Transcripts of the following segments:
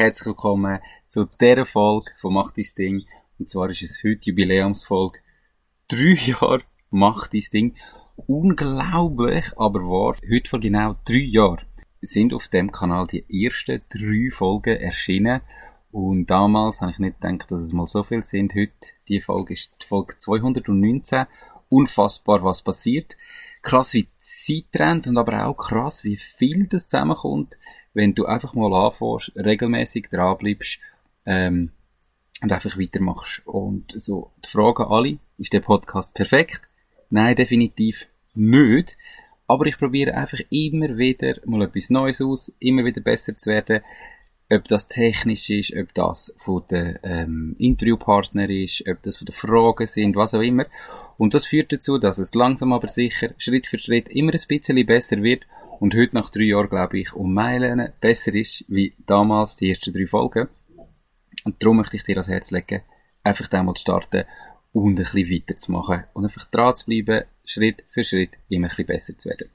herzlich willkommen zu dieser Folge von Macht dein Ding. Und zwar ist es heute Jubiläumsfolge. Drei Jahre Macht dein Ding. Unglaublich, aber wahr. Heute vor genau drei Jahren sind auf dem Kanal die ersten drei Folgen erschienen. Und damals habe ich nicht gedacht, dass es mal so viel sind. Heute, die Folge ist die Folge 219. Unfassbar, was passiert. Krass, wie die Zeit rennt und aber auch krass, wie viel das zusammenkommt, wenn du einfach mal anfängst, regelmäßig dranbleibst, ähm, und einfach weitermachst. Und so, die Frage alle, ist der Podcast perfekt? Nein, definitiv nicht. Aber ich probiere einfach immer wieder mal etwas Neues aus, immer wieder besser zu werden. Ob das technisch ist, ob das von den ähm, Interviewpartner ist, ob das von den Fragen sind, was auch immer. Und das führt dazu, dass es langsam aber sicher, Schritt für Schritt immer ein bisschen besser wird und heute nach drei Jahren, glaube ich, um Meilen besser ist, wie damals die ersten drei Folgen. Und darum möchte ich dir ans Herz legen, einfach da mal zu starten und ein bisschen weiterzumachen und einfach dran zu bleiben, Schritt für Schritt immer ein bisschen besser zu werden.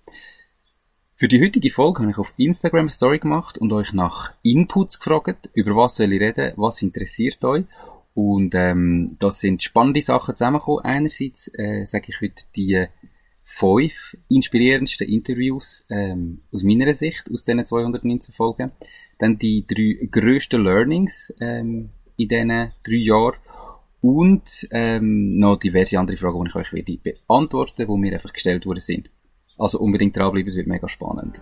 Für die heutige Folge habe ich auf Instagram Story gemacht und euch nach Inputs gefragt, über was soll ich reden, was interessiert euch. Und ähm, das sind spannende Sachen zusammengekommen. Einerseits äh, sage ich heute die fünf inspirierendsten Interviews ähm, aus meiner Sicht, aus diesen 219 Folgen. Dann die drei grössten Learnings ähm, in diesen drei Jahren. Und ähm, noch diverse andere Fragen, die ich euch werde beantworten, die mir einfach gestellt worden sind. Also unbedingt dranbleiben, es wird mega spannend.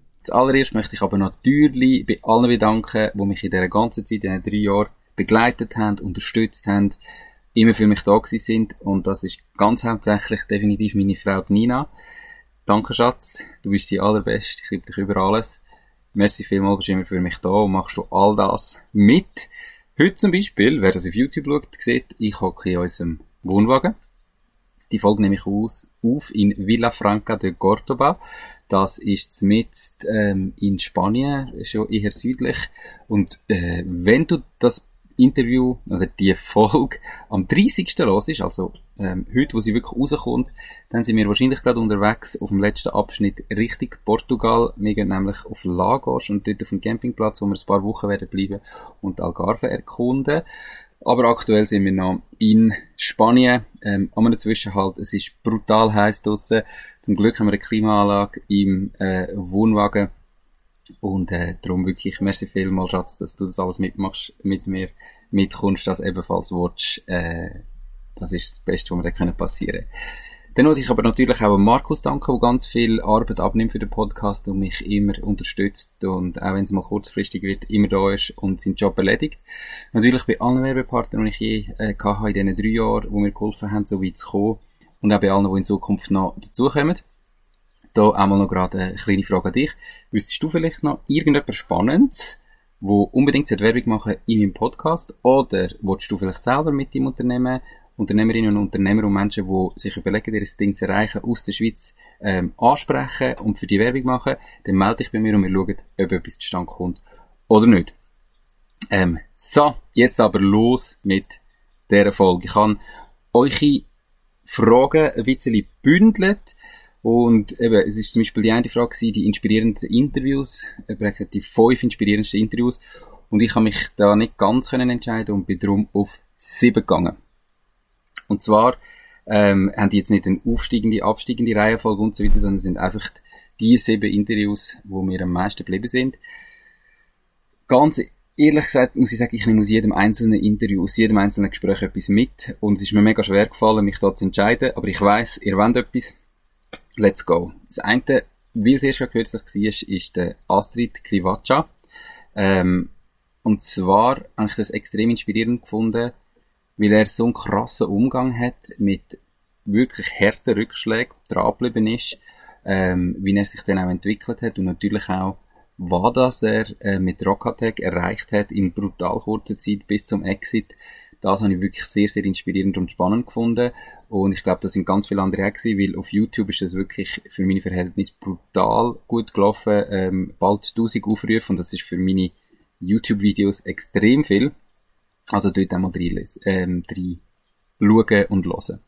Zuallererst möchte ich aber natürlich bei allen bedanken, die mich in dieser ganzen Zeit, in diesen drei Jahren begleitet haben, unterstützt haben, immer für mich da gewesen sind. Und das ist ganz hauptsächlich definitiv meine Frau Nina. Danke, Schatz. Du bist die allerbeste. Ich liebe dich über alles. Merci vielmals, bist immer für mich da und machst du all das mit. Heute zum Beispiel, wer das auf YouTube schaut, sieht, ich hocke in unserem Wohnwagen. Die Folge nehme ich aus, auf in Villa Franca de Cordoba. Das ist mit ähm, in Spanien, schon eher südlich. Und äh, wenn du das Interview oder die Folge am 30. los ist, also ähm, heute, wo sie wirklich rauskommt, dann sind wir wahrscheinlich gerade unterwegs auf dem letzten Abschnitt Richtung Portugal. Wir gehen nämlich auf Lagos und dort auf dem Campingplatz, wo wir ein paar Wochen werden bleiben und Algarve erkunden. Aber aktuell sind wir noch in Spanien, ähm, an einem Zwischenhalt. Es ist brutal heiß draussen. Zum Glück haben wir eine Klimaanlage im äh, Wohnwagen und äh, darum wirklich, merci vielmals, Schatz, dass du das alles mitmachst, mit mir mitkommst, das ebenfalls willst. Äh, das ist das Beste, was mir da passieren Dann wollte ich aber natürlich auch Markus danken, der ganz viel Arbeit abnimmt für den Podcast und mich immer unterstützt und auch wenn es mal kurzfristig wird, immer da ist und seinen Job erledigt. Natürlich bei allen Werbepartnern, die ich je äh, in diesen drei Jahren, die mir geholfen haben, so weit zu kommen und auch bei allen, die in Zukunft noch dazukommen. Da einmal noch gerade eine kleine Frage an dich. Wüsstest du vielleicht noch irgendetwas Spannendes, wo unbedingt Werbung machen in meinem Podcast? Oder willst du vielleicht selber mit deinem Unternehmen, Unternehmerinnen und Unternehmer und Menschen, die sich überlegen, ihr Ding zu erreichen, aus der Schweiz ähm, ansprechen und für die Werbung machen, dann melde dich bei mir und wir schauen, ob etwas zustande kommt oder nicht. Ähm, so, jetzt aber los mit dieser Folge. Ich habe eure Fragen ein bisschen bündelt und eben, es ist zum Beispiel die eine Frage die inspirierenden Interviews, er gesagt, die fünf inspirierendsten Interviews. Und ich habe mich da nicht ganz entscheiden und bin darum auf sieben gegangen. Und zwar, ähm, haben die jetzt nicht eine aufsteigende, absteigende Reihenfolge und so weiter, sondern sind einfach die sieben Interviews, wo mir am meisten geblieben sind. Ganz ehrlich gesagt muss ich sagen, ich nehme aus jedem einzelnen Interview, aus jedem einzelnen Gespräch etwas mit und es ist mir mega schwer gefallen, mich da zu entscheiden, aber ich weiß, ihr wollt etwas. Let's go. Das eine, wie es erst gerade kürzlich war, ist der Astrid Krivacha. Ähm, und zwar habe ich das extrem inspirierend gefunden, weil er so einen krassen Umgang hat mit wirklich harten Rückschlägen, dran geblieben ist, ähm, wie er sich dann auch entwickelt hat und natürlich auch, was das er äh, mit Rock Attack erreicht hat in brutal kurzer Zeit bis zum Exit. Das habe ich wirklich sehr, sehr inspirierend und spannend gefunden. Und ich glaube, da sind ganz viele andere auch gewesen, weil auf YouTube ist das wirklich für meine Verhältnisse brutal gut gelaufen. Ähm, bald 1000 Aufrufe und das ist für meine YouTube-Videos extrem viel. Also dort einmal rein, ähm, rein schauen und hören.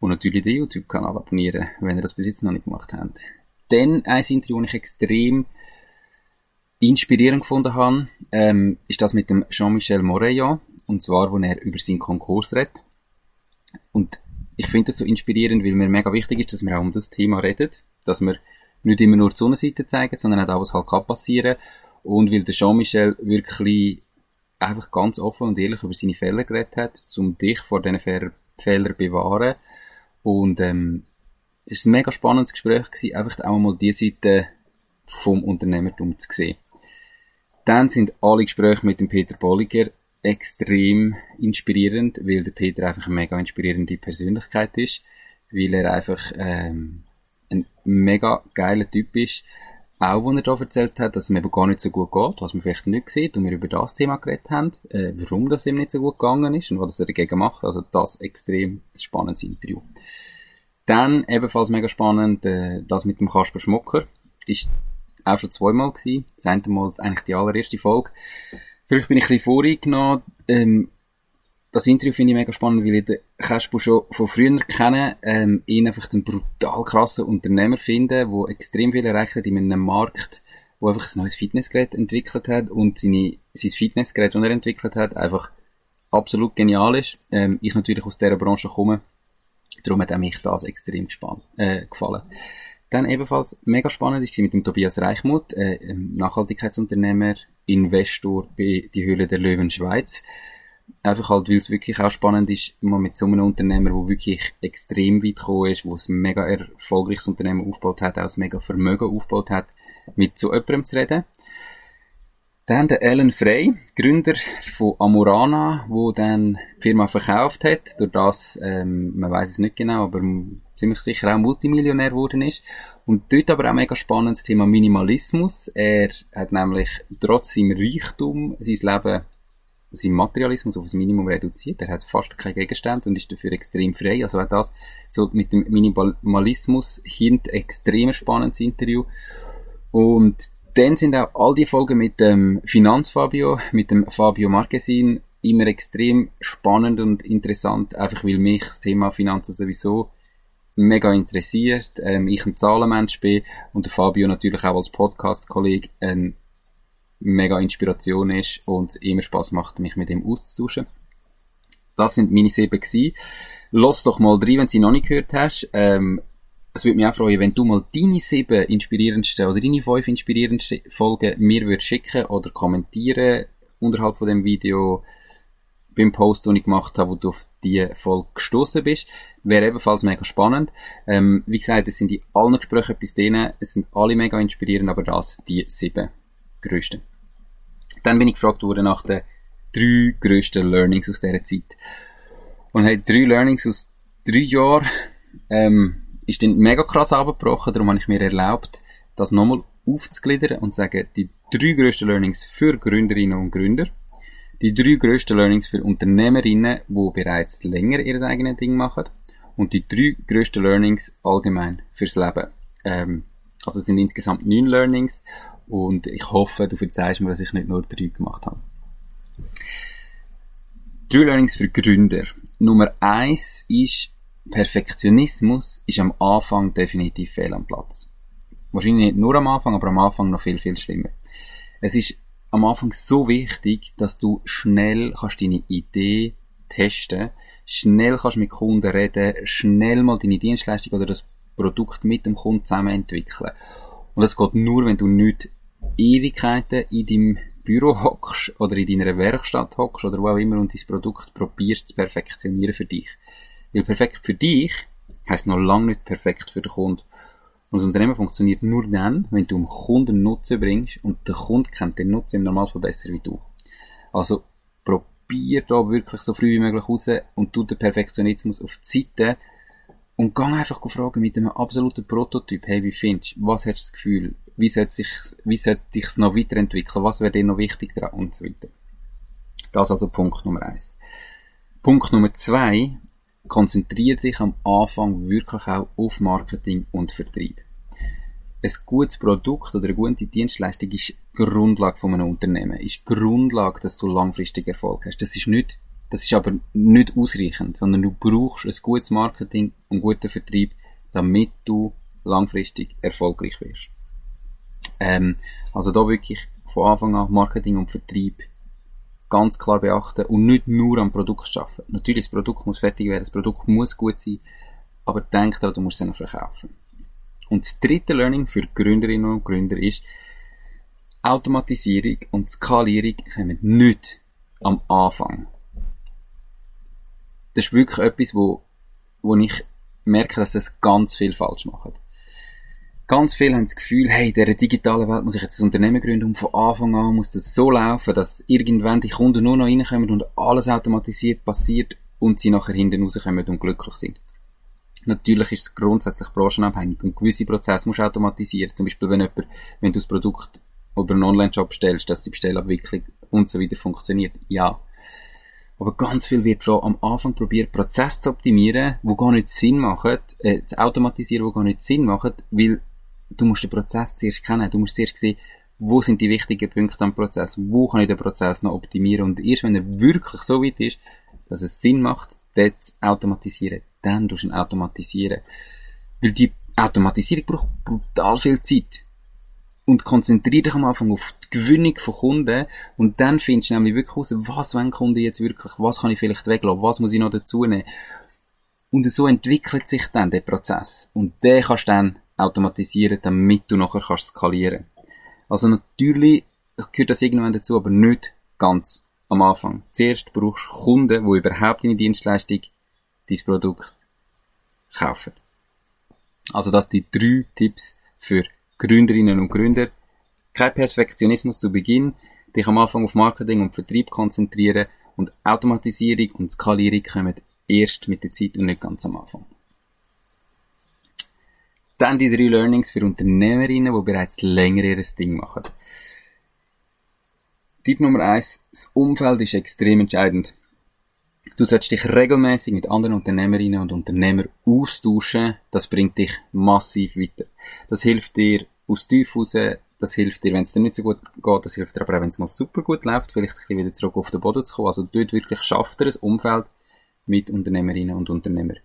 Und natürlich den YouTube-Kanal abonnieren, wenn ihr das bis jetzt noch nicht gemacht habt. Dann ein Interview, das ich extrem inspirierend gefunden habe, ähm, ist das mit dem Jean-Michel Moreillon. Und zwar, wo er über seinen Konkurs redet. Und ich finde das so inspirierend, weil mir mega wichtig ist, dass wir auch um das Thema reden. Dass wir nicht immer nur die Sonnenseite zeigen, sondern auch, was halt kann passieren. Und weil der Jean-Michel wirklich einfach ganz offen und ehrlich über seine Fehler geredet hat, um dich vor diesen Fehlern zu bewahren. Und ähm, es war ein mega spannendes Gespräch, gewesen, einfach auch mal die Seite vom Unternehmertum zu sehen. Dann sind alle Gespräche mit dem Peter Bolliger extrem inspirierend, weil der Peter einfach eine mega inspirierende Persönlichkeit ist, weil er einfach ähm, ein mega geiler Typ ist, auch, wo er da erzählt hat, dass es ihm eben gar nicht so gut geht, was man vielleicht nicht sieht, und wir über das Thema geredet haben, äh, warum das ihm nicht so gut gegangen ist und was er dagegen macht. Also das extrem spannendes Interview. Dann ebenfalls mega spannend, äh, das mit dem Kasper Schmucker. Ist auch schon zweimal gewesen. Das eine Mal eigentlich die allererste Folge. Vielleicht bin ich ein bisschen voreingenommen. Ähm, das Interview finde ich mega spannend, weil ich den Kasper schon von früher kenne, ähm, ihn einfach einen brutal krassen Unternehmer finde, der extrem viel erreicht hat in einem Markt, wo einfach ein neues Fitnessgerät entwickelt hat und seine, sein Fitnessgerät, das er entwickelt hat, einfach absolut genial ist. Ähm, ich natürlich aus dieser Branche komme, darum hat auch mich das extrem gespannt, äh, gefallen. Dann ebenfalls mega spannend ist mit dem Tobias Reichmuth, äh, Nachhaltigkeitsunternehmer, Investor bei die Höhle der Löwen Schweiz. Einfach halt, weil es wirklich auch spannend ist, mal mit so einem Unternehmer, der wirklich extrem weit gekommen ist, wo ein mega erfolgreiches Unternehmen aufgebaut hat, auch ein mega Vermögen aufgebaut hat, mit so jemandem zu reden. Dann der Alan Frey, Gründer von Amorana, wo dann die Firma verkauft hat, durch das, ähm, man weiß es nicht genau, aber ziemlich sicher auch Multimillionär geworden ist. Und dort aber auch mega spannend das Thema Minimalismus. Er hat nämlich trotz seinem Reichtum sein Leben sein Materialismus auf das Minimum reduziert. Er hat fast keinen Gegenstand und ist dafür extrem frei. Also auch das, so mit dem Minimalismus hint extrem spannendes Interview. Und dann sind auch all die Folgen mit dem Finanzfabio, mit dem Fabio Marquesin immer extrem spannend und interessant, einfach weil mich das Thema Finanzen sowieso mega interessiert, ähm, ich ein Zahlenmensch bin und der Fabio natürlich auch als Podcast-Kollege ein mega Inspiration ist und immer Spaß macht, mich mit ihm auszutauschen. Das sind meine sieben gewesen. Lass doch mal drei, wenn du sie noch nicht gehört hast. Ähm, es würde mich auch freuen, wenn du mal deine sieben inspirierendsten oder deine fünf inspirierendsten Folgen mir würdest schicken oder kommentieren unterhalb von dem Video beim Post, den ich gemacht habe, wo du auf die Folge gestoßen bist. Wäre ebenfalls mega spannend. Ähm, wie gesagt, es sind in allen Gesprächen etwas drin. Es sind alle mega inspirierend, aber das die sieben größten. Dann bin ich gefragt worden nach den drei grössten Learnings aus dieser Zeit. Und hey, drei Learnings aus drei Jahren, ähm, ist dann mega krass abgebrochen, darum habe ich mir erlaubt, das nochmal aufzugliedern und zu sagen, die drei grössten Learnings für Gründerinnen und Gründer, die drei grössten Learnings für Unternehmerinnen, die bereits länger ihr eigenes Ding machen und die drei grössten Learnings allgemein fürs Leben. Ähm, also es sind insgesamt neun Learnings und ich hoffe, du verzeihst mir, dass ich nicht nur drei gemacht habe. Drei Learnings für Gründer. Nummer eins ist, Perfektionismus ist am Anfang definitiv fehl am Platz. Wahrscheinlich nicht nur am Anfang, aber am Anfang noch viel, viel schlimmer. Es ist am Anfang so wichtig, dass du schnell kannst deine Idee testen, schnell kannst mit Kunden reden, schnell mal deine Dienstleistung oder das Produkt mit dem Kunden zusammen entwickeln. Und das geht nur, wenn du nicht Ewigkeiten in deinem Büro hockst oder in deiner Werkstatt hockst oder wo auch immer und dein Produkt probierst zu perfektionieren für dich. Weil perfekt für dich heisst noch lange nicht perfekt für den Kunden. Und das Unternehmen funktioniert nur dann, wenn du dem Kunden Nutzen bringst und der Kunde kennt den Nutzen im Normalfall besser wie du. Also probier da wirklich so früh wie möglich raus und tu den Perfektionismus auf die Seite und gang einfach fragen mit einem absoluten Prototyp, hey, wie findest du, was hast du das Gefühl, wie sollte sich, wie sollte ich noch weiterentwickeln, was wäre dir noch wichtig dran und so weiter. Das also Punkt Nummer eins. Punkt Nummer zwei, konzentriere dich am Anfang wirklich auch auf Marketing und Vertrieb. Ein gutes Produkt oder eine gute Dienstleistung ist Grundlage von einem Unternehmen, ist Grundlage, dass du langfristig Erfolg hast. Das ist nicht, das ist aber nicht ausreichend, sondern du brauchst ein gutes Marketing und guten Vertrieb, damit du langfristig erfolgreich wirst. Ähm, also da wirklich von Anfang an Marketing und Vertrieb ganz klar beachten und nicht nur am Produkt arbeiten. Natürlich, das Produkt muss fertig werden, das Produkt muss gut sein, aber denk daran, du musst es noch verkaufen. Und das dritte Learning für Gründerinnen und Gründer ist, Automatisierung und Skalierung kommen nicht am Anfang. Das ist wirklich etwas, wo, wo ich merke, dass das ganz viel falsch macht. Ganz viele haben das Gefühl, hey, in dieser digitalen Welt muss ich jetzt ein Unternehmen gründen und von Anfang an muss das so laufen, dass irgendwann die Kunden nur noch reinkommen und alles automatisiert passiert und sie nachher hinten rauskommen und glücklich sind. Natürlich ist es grundsätzlich branchenabhängig und gewisse Prozesse musst du automatisieren. Zum Beispiel, wenn jemand, wenn du das Produkt über einen Online-Shop stellst, dass die Bestellabwicklung und so weiter funktioniert. Ja. Aber ganz viel wird am Anfang probiert, Prozesse zu optimieren, wo gar nicht Sinn machen, äh, zu automatisieren, wo gar nicht Sinn machen, weil du musst den Prozess zuerst kennen. Du musst zuerst sehen, wo sind die wichtigen Punkte am Prozess, wo kann ich den Prozess noch optimieren und erst wenn er wirklich so weit ist, dass es Sinn macht, dort zu automatisieren, dann tust du ihn automatisieren. Weil die Automatisierung braucht brutal viel Zeit. Und konzentriere dich am Anfang auf die Gewinnung von Kunden und dann findest du nämlich wirklich raus, was wollen Kunden jetzt wirklich, was kann ich vielleicht weglassen, was muss ich noch dazu nehmen. Und so entwickelt sich dann der Prozess. Und den kannst du dann automatisieren, damit du nachher kannst skalieren. Also natürlich gehört das irgendwann dazu, aber nicht ganz am Anfang. Zuerst brauchst du Kunden, die überhaupt deine Dienstleistung, dein Produkt kaufen. Also das sind die drei Tipps für Gründerinnen und Gründer. Kein Perfektionismus zu Beginn, dich am Anfang auf Marketing und Vertrieb konzentrieren und Automatisierung und Skalierung kommen erst mit der Zeit und nicht ganz am Anfang. Dann die drei Learnings für Unternehmerinnen, die bereits länger ihr Ding machen. Tipp Nummer eins: Das Umfeld ist extrem entscheidend. Du solltest dich regelmäßig mit anderen Unternehmerinnen und Unternehmern austauschen. Das bringt dich massiv weiter. Das hilft dir aus tief raus. Das hilft dir, wenn es dir nicht so gut geht. Das hilft dir aber auch, wenn es mal super gut läuft, vielleicht ein bisschen wieder zurück auf den Boden zu kommen. Also dort wirklich schafft er ein Umfeld mit Unternehmerinnen und Unternehmern.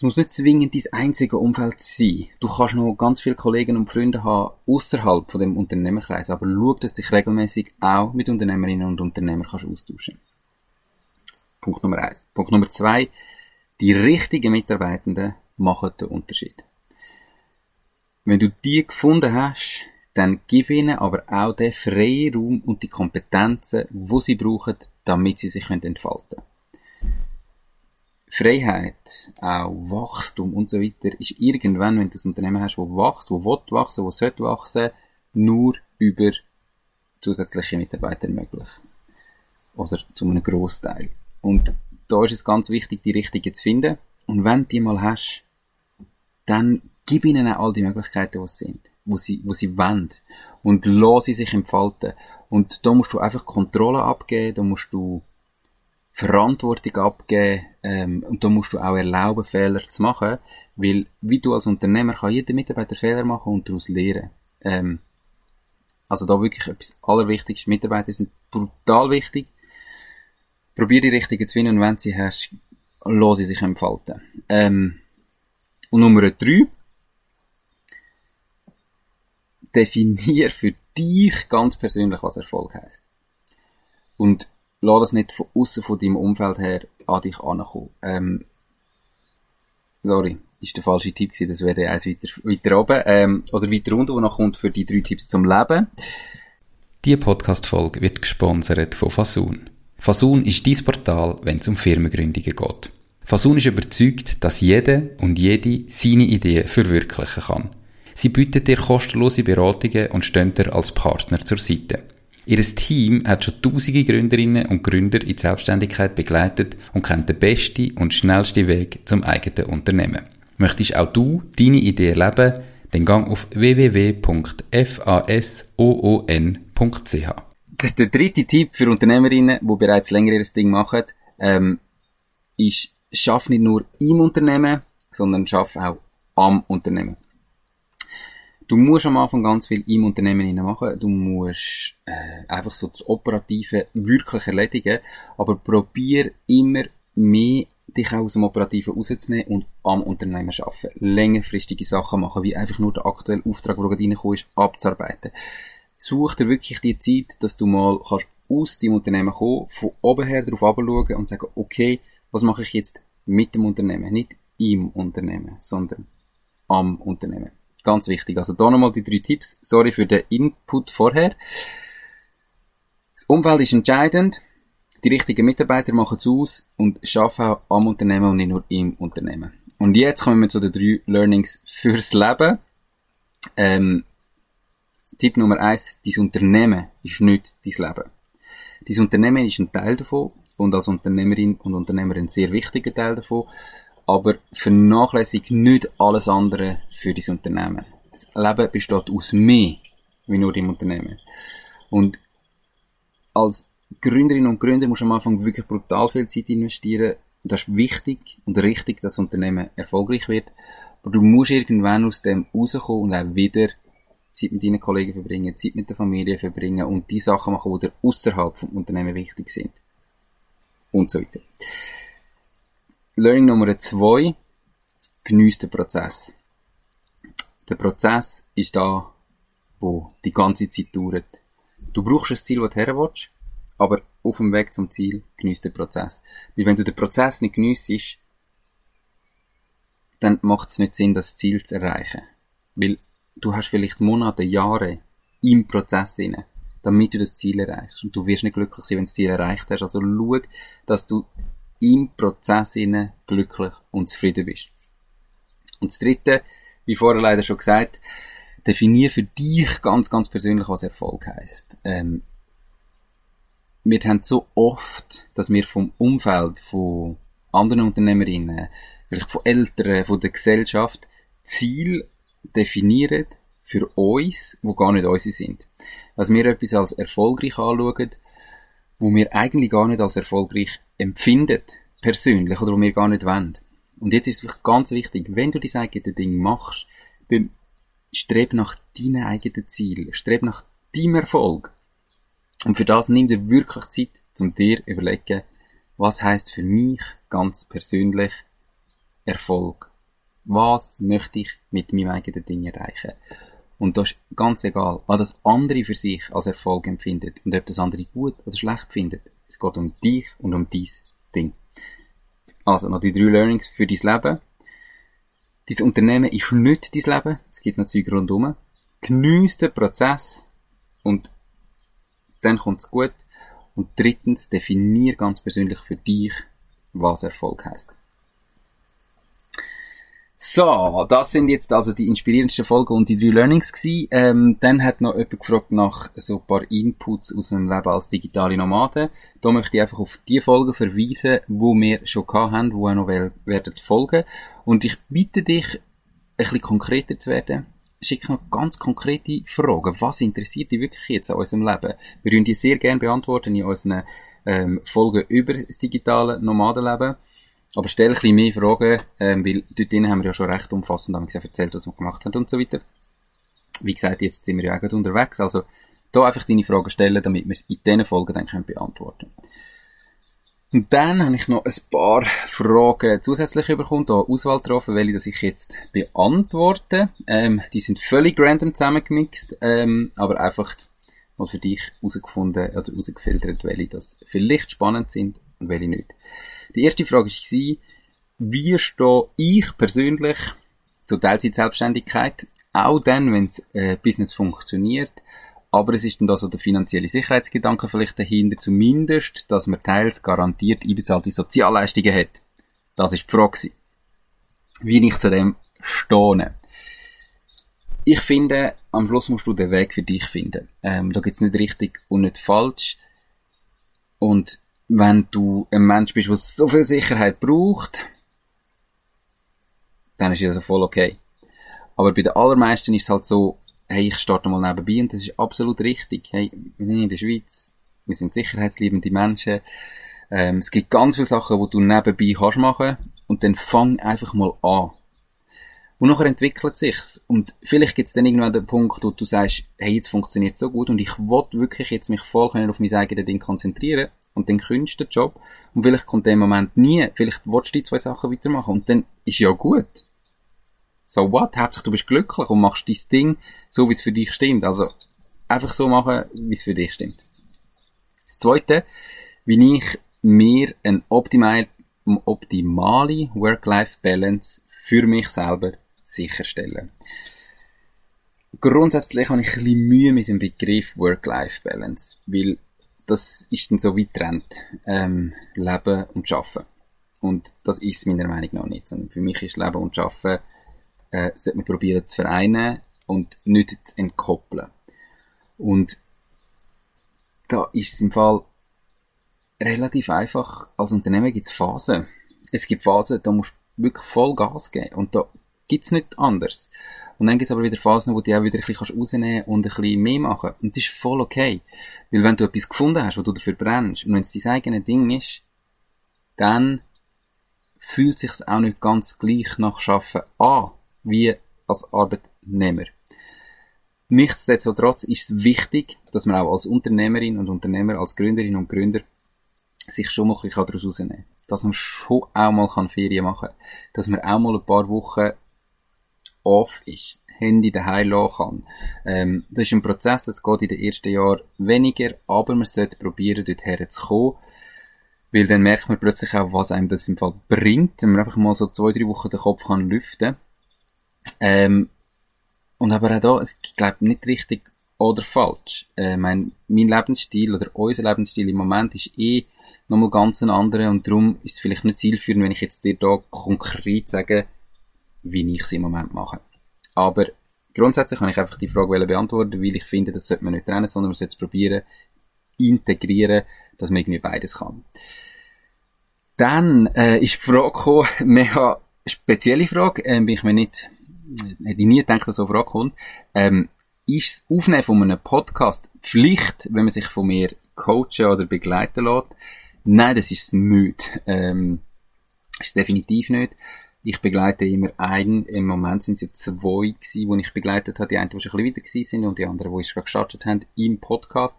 Es muss nicht zwingend dein einzige Umfeld sein. Du kannst noch ganz viele Kollegen und Freunde haben außerhalb von dem Unternehmerkreis, aber schau, dass du dich regelmäßig auch mit Unternehmerinnen und Unternehmern kannst austauschen. Punkt Nummer eins. Punkt Nummer zwei. Die richtigen Mitarbeitenden machen den Unterschied. Wenn du die gefunden hast, dann gib ihnen aber auch den freien Raum und die Kompetenzen, wo sie brauchen, damit sie sich entfalten können. Freiheit, auch Wachstum und so weiter, ist irgendwann, wenn du ein Unternehmen hast, wo wächst, wo will wachsen, wo sollte wachsen, nur über zusätzliche Mitarbeiter möglich. Oder zu einem Großteil. Und da ist es ganz wichtig, die richtigen zu finden. Und wenn du die mal hast, dann gib ihnen auch all die Möglichkeiten, die sie sind, wo sie, wo sie wollen. Und lass sie sich entfalten. Und da musst du einfach Kontrolle abgeben, da musst du Verantwortung abgeben ähm, und da musst du auch erlauben, Fehler zu machen, weil wie du als Unternehmer kann jeder Mitarbeiter Fehler machen und daraus lernen. Ähm, also da wirklich etwas Allerwichtigstes. Mitarbeiter sind brutal wichtig. Probier die richtigen zu finden und wenn sie hast, lass sie sich entfalten. Ähm, und Nummer drei. Definier für dich ganz persönlich, was Erfolg heißt. Und lass das nicht von außen von deinem Umfeld her an dich ankommen. Ähm, sorry, ist der falsche Tipp gewesen, das wäre eins weiter, weiter oben, ähm, oder weiter unten, wo noch kommt für die drei Tipps zum Leben. Diese Podcast-Folge wird gesponsert von Fasun. Fasun ist dein Portal, wenn es um Firmengründungen geht. Fasun ist überzeugt, dass jeder und jede seine Ideen verwirklichen kann. Sie bietet dir kostenlose Beratungen und stehen dir als Partner zur Seite. Ihr Team hat schon tausende Gründerinnen und Gründer in die Selbstständigkeit begleitet und kennt den besten und schnellsten Weg zum eigenen Unternehmen. Möchtest auch du deine Idee erleben? Dann gang auf www.fasoon.ch der, der dritte Tipp für Unternehmerinnen, die bereits länger ihr Ding machen, ähm, ist, schaff nicht nur im Unternehmen, sondern schaff auch am Unternehmen. Du musst am Anfang ganz viel im Unternehmen machen. Du musst äh, einfach so das Operative wirklich erledigen. Aber probier immer mehr dich auch aus dem Operativen rauszunehmen und am Unternehmen arbeiten. Längerfristige Sachen machen, wie einfach nur den aktuellen Auftrag, der gerade reinkommt, abzuarbeiten such dir wirklich die Zeit, dass du mal kannst aus dem Unternehmen kommen, von oben her darauf schauen und sagen, okay, was mache ich jetzt mit dem Unternehmen? Nicht im Unternehmen, sondern am Unternehmen. Ganz wichtig. Also da nochmal die drei Tipps. Sorry für den Input vorher. Das Umfeld ist entscheidend. Die richtigen Mitarbeiter machen es aus und arbeiten auch am Unternehmen und nicht nur im Unternehmen. Und jetzt kommen wir zu den drei Learnings fürs Leben. Ähm, Tipp Nummer eins, dein Unternehmen ist nicht dein Leben. Dein Unternehmen ist ein Teil davon und als Unternehmerin und Unternehmer ein sehr wichtiger Teil davon, aber vernachlässig nicht alles andere für dein Unternehmen. Das Leben besteht aus mehr wie nur deinem Unternehmen. Und als Gründerin und Gründer musst du am Anfang wirklich brutal viel Zeit investieren. Das ist wichtig und richtig, dass das Unternehmen erfolgreich wird. Aber du musst irgendwann aus dem rauskommen und auch wieder Zeit mit deinen Kollegen verbringen, Zeit mit der Familie verbringen und die Sachen machen, die außerhalb vom Unternehmen wichtig sind. Und so weiter. Learning Nummer zwei. Geniess den Prozess. Der Prozess ist da, wo die ganze Zeit dauert. Du brauchst ein Ziel, das du herwillst, aber auf dem Weg zum Ziel geniess den Prozess. Weil wenn du den Prozess nicht geniessest, dann macht es nicht Sinn, das Ziel zu erreichen. Weil du hast vielleicht Monate, Jahre im Prozess drin, damit du das Ziel erreichst. Und du wirst nicht glücklich sein, wenn du das Ziel erreicht hast. Also schau, dass du im Prozess glücklich und zufrieden bist. Und das dritte, wie vorher leider schon gesagt, definier für dich ganz, ganz persönlich, was Erfolg heißt. Ähm, wir haben so oft, dass wir vom Umfeld, von anderen Unternehmerinnen, vielleicht von Eltern, von der Gesellschaft, Ziel definieren für uns, wo gar nicht unsere sind. Dass wir etwas als erfolgreich anschauen, wo wir eigentlich gar nicht als erfolgreich empfinden, persönlich, oder wo wir gar nicht wollen. Und jetzt ist es ganz wichtig, wenn du dein eigenes Ding machst, dann streb nach deinen eigenen Zielen, streb nach deinem Erfolg. Und für das nimm dir wirklich Zeit, um dir überlegen, was heißt für mich ganz persönlich Erfolg was möchte ich mit meinem eigenen Ding erreichen. Und das ist ganz egal, was das andere für sich als Erfolg empfindet und ob das andere gut oder schlecht findet. Es geht um dich und um dein Ding. Also noch die drei Learnings für dein Leben. Dein Unternehmen ist nicht dein Leben. Es gibt noch Zeug rundherum. Geniess den Prozess und dann kommt es gut. Und drittens, definier ganz persönlich für dich, was Erfolg heißt. So, das sind jetzt also die inspirierendsten Folgen und die drei Learnings gewesen. Ähm, dann hat noch jemand gefragt nach so ein paar Inputs aus dem Leben als digitale Nomade. Da möchte ich einfach auf die Folgen verweisen, wo wir schon gehabt haben, wo auch noch werden folgen. Und ich bitte dich, ein bisschen konkreter zu werden. Schick noch ganz konkrete Fragen. Was interessiert dich wirklich jetzt an unserem Leben? Wir würden die sehr gerne beantworten in unseren ähm, Folgen über das digitale Nomadenleben. Aber stell ein bisschen mehr Fragen, ähm, weil dort drinnen haben wir ja schon recht umfassend haben wir erzählt, was wir gemacht haben und so weiter. Wie gesagt, jetzt sind wir ja auch unterwegs, also da einfach deine Fragen stellen, damit wir es in diesen Folgen dann können beantworten Und dann habe ich noch ein paar Fragen zusätzlich bekommen, da Auswahl getroffen, welche das ich jetzt beantworte. Ähm, die sind völlig random zusammengemixt, ähm, aber einfach mal für dich herausgefunden oder herausgefiltert, welche das vielleicht spannend sind und welche nicht. Die erste Frage war, wie stehe ich persönlich zur Teilzeit-Selbstständigkeit, auch dann, wenn das äh, Business funktioniert, Aber es ist dann da so der finanzielle Sicherheitsgedanke vielleicht dahinter, zumindest, dass man teils garantiert einbezahlte Sozialleistungen hat. Das ist die Frage. Wie ich zu dem stehe. Ich finde, am Schluss musst du den Weg für dich finden. Ähm, da gibt's nicht richtig und nicht falsch. Und wenn du ein Mensch bist, der so viel Sicherheit braucht, dann ist das also voll okay. Aber bei den allermeisten ist es halt so, hey, ich starte mal nebenbei und das ist absolut richtig. Hey, wir sind in der Schweiz, wir sind sicherheitsliebende Menschen. Ähm, es gibt ganz viele Sachen, die du nebenbei kannst machen und dann fang einfach mal an. Und nachher entwickelt sich's. Und vielleicht gibt's dann irgendwann den Punkt, wo du sagst, hey, jetzt funktioniert so gut und ich will wirklich jetzt mich voll auf mein eigenes Ding konzentrieren und dann kündigst du den Job. Und vielleicht kommt der Moment nie. Vielleicht willst du die zwei Sachen weitermachen und dann ist ja gut. So what? Hauptsache du bist glücklich und machst dein Ding so, wie es für dich stimmt. Also einfach so machen, wie es für dich stimmt. Das Zweite, wie ich mir eine optimale, optimale Work-Life-Balance für mich selber sicherstellen. Grundsätzlich habe ich ein bisschen Mühe mit dem Begriff Work-Life-Balance, weil das ist dann so wie trennt, ähm, Leben und Schaffen. Und das ist meiner Meinung nach nicht, sondern für mich ist Leben und Schaffen, äh, sollte man probieren zu vereinen und nicht zu entkoppeln. Und da ist es im Fall relativ einfach. Als Unternehmen gibt es Phasen. Es gibt Phasen, da musst du wirklich voll Gas geben. Und da gibt's nicht anders. Und dann gibt's aber wieder Phasen, wo du auch wieder ein bisschen rausnehmen und ein bisschen mehr machen. Und das ist voll okay. Weil wenn du etwas gefunden hast, wo du dafür brennst, und wenn es dein eigenes Ding ist, dann fühlt sich's auch nicht ganz gleich nach Schaffen an, wie als Arbeitnehmer. Nichtsdestotrotz ist es wichtig, dass man auch als Unternehmerin und Unternehmer, als Gründerin und Gründer sich schon mal ein bisschen daraus rausnehmen kann. Dass man schon auch mal Ferien machen kann. Dass man auch mal ein paar Wochen off ist, Handy daheim lassen kann. Ähm, das ist ein Prozess, es geht in den ersten Jahren weniger, aber man sollte probieren, dorthin zu kommen. Weil dann merkt man plötzlich auch, was einem das im Fall bringt, wenn man einfach mal so zwei, drei Wochen den Kopf kann lüften. Ähm, und aber auch da, ich glaube nicht richtig oder falsch. Äh, mein, mein Lebensstil oder unser Lebensstil im Moment ist eh nochmal ganz ein anderer und darum ist es vielleicht nicht zielführend, wenn ich jetzt dir da konkret sage, wie ich es im Moment mache. Aber grundsätzlich kann ich einfach die Frage beantworten, weil ich finde, das sollte man nicht trennen, sondern man sollte es probieren, integrieren, dass man irgendwie beides kann. Dann äh, ist die Frage gekommen, mega spezielle Frage, äh, bin ich mir nicht, hätte ich nie gedacht, dass so eine Frage kommt. Ähm, ist das Aufnehmen von einem Podcast Pflicht, wenn man sich von mir coachen oder begleiten lässt? Nein, das ist es nicht. Ähm, ist definitiv nicht. Ich begleite immer einen, im Moment sind es jetzt zwei gewesen, die ich begleitet habe, die einen, die schon ein bisschen weiter gewesen sind und die anderen, die ich gerade gestartet haben, im Podcast.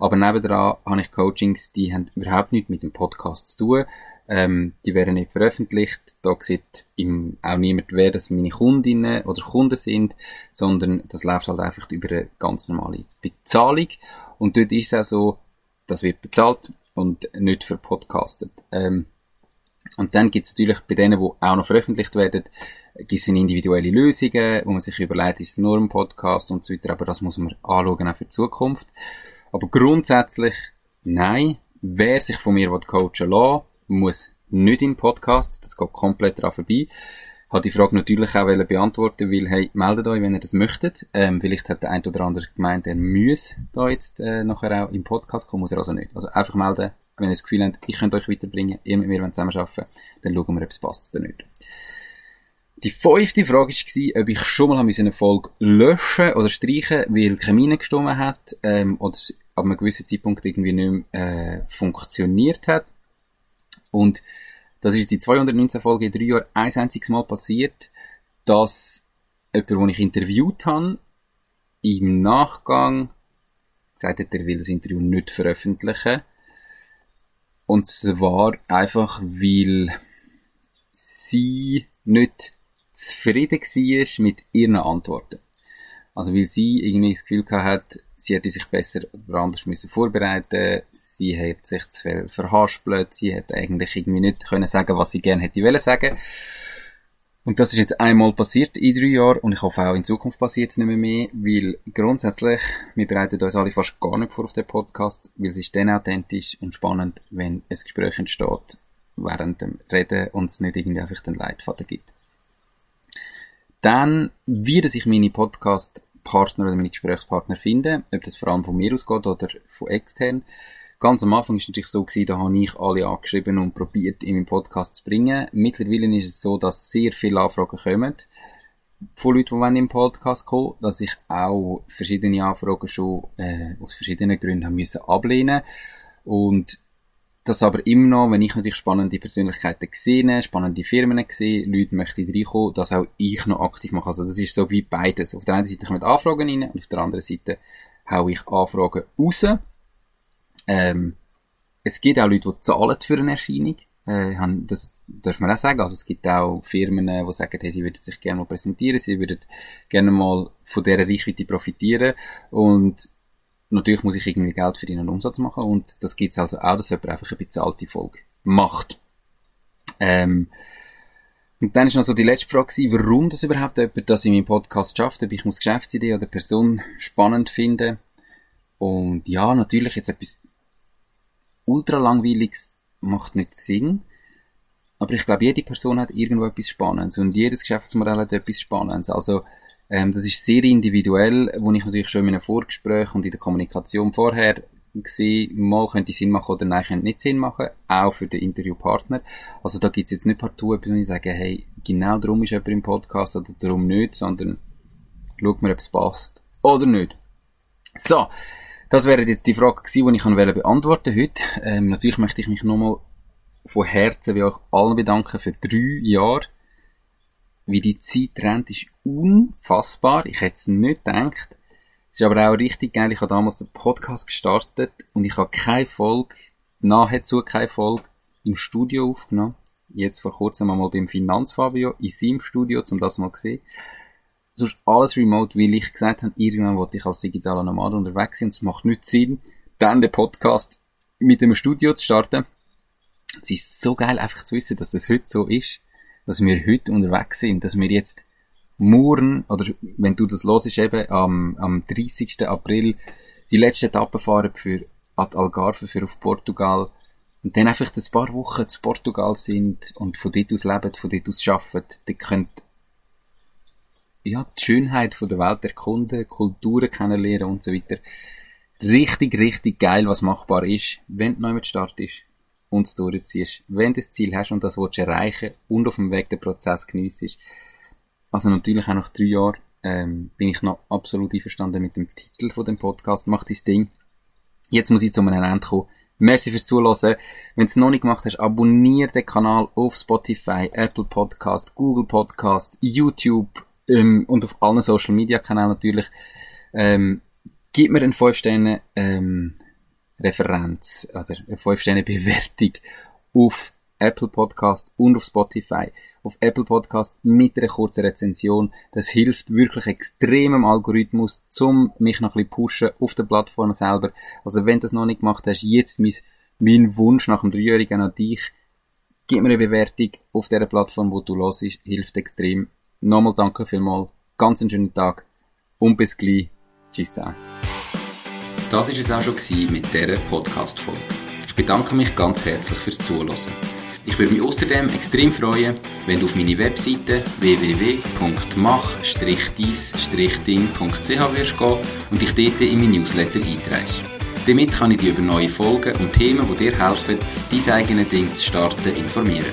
Aber nebendran habe ich Coachings, die haben überhaupt nichts mit dem Podcast zu tun. Ähm, die werden nicht veröffentlicht. Da sieht im, auch niemand, wer das meine Kundinnen oder Kunden sind, sondern das läuft halt einfach über eine ganz normale Bezahlung. Und dort ist es auch so, das wird bezahlt und nicht verpodcastet. Ähm, und dann gibt es natürlich bei denen, die auch noch veröffentlicht werden, gibt es individuelle Lösungen, wo man sich überlegt, ist es nur ein Podcast und so weiter, aber das muss man anschauen auch für die Zukunft. Aber grundsätzlich, nein, wer sich von mir coachen will, muss nicht in Podcast, das geht komplett daran vorbei. Hat die Frage natürlich auch beantworten, weil, hey, meldet euch, wenn ihr das möchtet. Ähm, vielleicht hat der ein oder andere gemeint, er muss da jetzt äh, nachher auch im Podcast kommen, muss er also nicht. Also einfach melden, wenn ihr das Gefühl habt, ich könnte euch weiterbringen, ihr mit mir zusammen arbeiten, dann schauen wir, ob es passt oder nicht. Die fünfte Frage war, ob ich schon mal eine Folge löschen oder streichen, weil Kamine gestummen hat, ähm, oder es ab einem gewissen Zeitpunkt irgendwie nicht mehr, äh, funktioniert hat. Und das ist die 219 Folge in drei Jahren ein einziges Mal passiert, dass jemand, den ich interviewt habe, im Nachgang gesagt hat, er will das Interview nicht veröffentlichen. Und zwar einfach, weil sie nicht zufrieden war mit ihren Antworten. Also weil sie irgendwie das Gefühl hat, sie hätte sich besser oder anders müssen sie hat sich zu viel verhaspelt, sie hätte eigentlich irgendwie nicht können sagen, was sie gerne hätte wollen sagen. Und das ist jetzt einmal passiert in drei Jahren und ich hoffe auch in Zukunft passiert es nicht mehr mehr, weil grundsätzlich, wir bereiten uns alle fast gar nicht vor auf den Podcast, weil es ist dann authentisch und spannend, wenn ein Gespräch entsteht während dem Reden und es nicht irgendwie einfach den Leitfaden gibt. Dann, wie sich meine Podcast-Partner oder meine Gesprächspartner finden, ob das vor allem von mir ausgeht oder von extern, Ganz am Anfang ist natürlich so gewesen, da habe ich alle angeschrieben und probiert, in meinen Podcast zu bringen. Mittlerweile ist es so, dass sehr viele Anfragen kommen von Leuten, die in den Podcast kommen, dass ich auch verschiedene Anfragen schon äh, aus verschiedenen Gründen haben müssen ablehnen und das aber immer noch, wenn ich natürlich spannende Persönlichkeiten sehe, spannende Firmen sehe, Leute möchten reinkommen, dass auch ich noch aktiv mache. Also das ist so wie beides. Auf der einen Seite kommen Anfragen rein und auf der anderen Seite haue ich Anfragen raus. Ähm, es gibt auch Leute, die zahlen für eine Erscheinung. Äh, das darf man auch sagen. Also es gibt auch Firmen, die sagen, hey, sie würden sich gerne mal präsentieren, sie würden gerne mal von dieser Reichweite profitieren. Und natürlich muss ich irgendwie Geld für einen Umsatz machen. Und das gibt es also auch, dass jemand einfach eine bezahlte Folge macht. Ähm, und dann ist noch so die letzte Frage gewesen, warum das überhaupt jemand das in meinem Podcast schafft, ob ich muss Geschäftsidee oder Person spannend finden. Und ja, natürlich jetzt etwas ultra langweiliges macht nicht Sinn. Aber ich glaube, jede Person hat irgendwo etwas Spannendes und jedes Geschäftsmodell hat etwas Spannendes. Also, ähm, das ist sehr individuell, wo ich natürlich schon in einem Vorgespräch und in der Kommunikation vorher gesehen, mal könnte Sinn machen oder nein, könnte nicht Sinn machen, auch für den Interviewpartner. Also da gibt es jetzt nicht partout etwas, wo ich sage, hey, genau darum ist jemand im Podcast oder darum nicht, sondern schaut mir, ob es passt oder nicht. So, das wäre jetzt die Frage gewesen, die ich beantworten heute. Ähm, natürlich möchte ich mich nochmal von Herzen bei euch allen bedanken für drei Jahre. Wie die Zeit rennt, ist unfassbar. Ich hätte es nicht gedacht. Es ist aber auch richtig geil. Ich habe damals einen Podcast gestartet und ich habe keine Folge, nahezu keine Folge im Studio aufgenommen. Jetzt vor kurzem einmal beim Finanzfabio in seinem Studio, um das mal zu sehen sonst alles remote, weil ich gesagt habe, irgendwann wollte ich als digitaler Nomad unterwegs sein und es macht nicht Sinn, dann den Podcast mit einem Studio zu starten. Es ist so geil, einfach zu wissen, dass das heute so ist, dass wir heute unterwegs sind, dass wir jetzt morgen, oder wenn du das ist, eben am, am 30. April die letzte Etappe fahren für Ad Algarve, für auf Portugal, und dann einfach ein paar Wochen zu Portugal sind und von dort aus leben, von dort aus arbeiten, dann könnt ja, die Schönheit von der Welt erkunden, Kulturen kennenlernen und so weiter. Richtig, richtig geil, was machbar ist, wenn du neu mit Start ist und es durchziehst. Wenn du das Ziel hast und das willst erreichen und auf dem Weg den Prozess geniessest. Also natürlich auch nach drei Jahren ähm, bin ich noch absolut einverstanden mit dem Titel von dem Podcast. Mach dein Ding. Jetzt muss ich zu einem Ende kommen. Merci fürs Zuhören. Wenn du es noch nicht gemacht hast, abonniere den Kanal auf Spotify, Apple Podcast, Google Podcast, YouTube, ähm, und auf allen Social Media Kanälen natürlich. Ähm, gib mir eine 5 Sterne ähm, Referenz oder eine 5 Sterne Bewertung auf Apple Podcast und auf Spotify. Auf Apple Podcast mit einer kurzen Rezension. Das hilft wirklich extrem im Algorithmus, zum mich noch ein bisschen pushen auf der Plattform selber. Also wenn du das noch nicht gemacht hast, jetzt mein, mein Wunsch nach dem Dreijährigen an dich. Gib mir eine Bewertung auf der Plattform, wo du los ist, hilft extrem. Nochmal danke vielmals. Ganz einen schönen Tag. Und bis gleich. Tschüss zusammen. Das war es auch schon mit dieser Podcast-Folge. Ich bedanke mich ganz herzlich fürs Zuhören. Ich würde mich außerdem extrem freuen, wenn du auf meine Webseite www.mach-deis-ding.ch wirst gehen und dich dort in mein Newsletter einträgst. Damit kann ich dich über neue Folgen und Themen, die dir helfen, dein eigenes Ding zu starten, informieren.